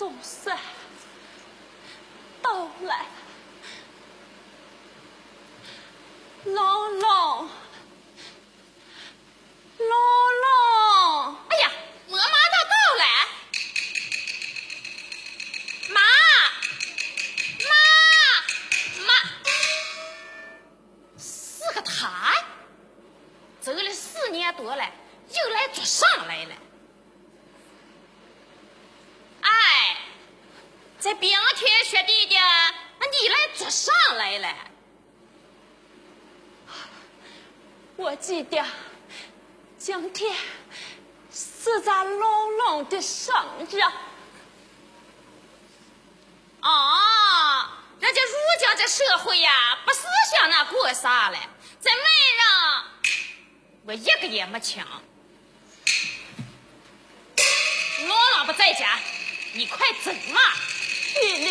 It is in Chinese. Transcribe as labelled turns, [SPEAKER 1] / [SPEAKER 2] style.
[SPEAKER 1] 总算到来，龙龙，龙龙！
[SPEAKER 2] 哎呀，我马到到了，妈，妈，妈，是个他，走了四年多了，又来做上来了。在冰天雪地的，那你来做啥来了？
[SPEAKER 1] 我记得今天是咱龙龙的生日。
[SPEAKER 2] 啊，人家如今这社会呀，不是像那过啥了。这媒人，我一个也没请。龙龙不在家，你快走嘛！
[SPEAKER 1] Shit,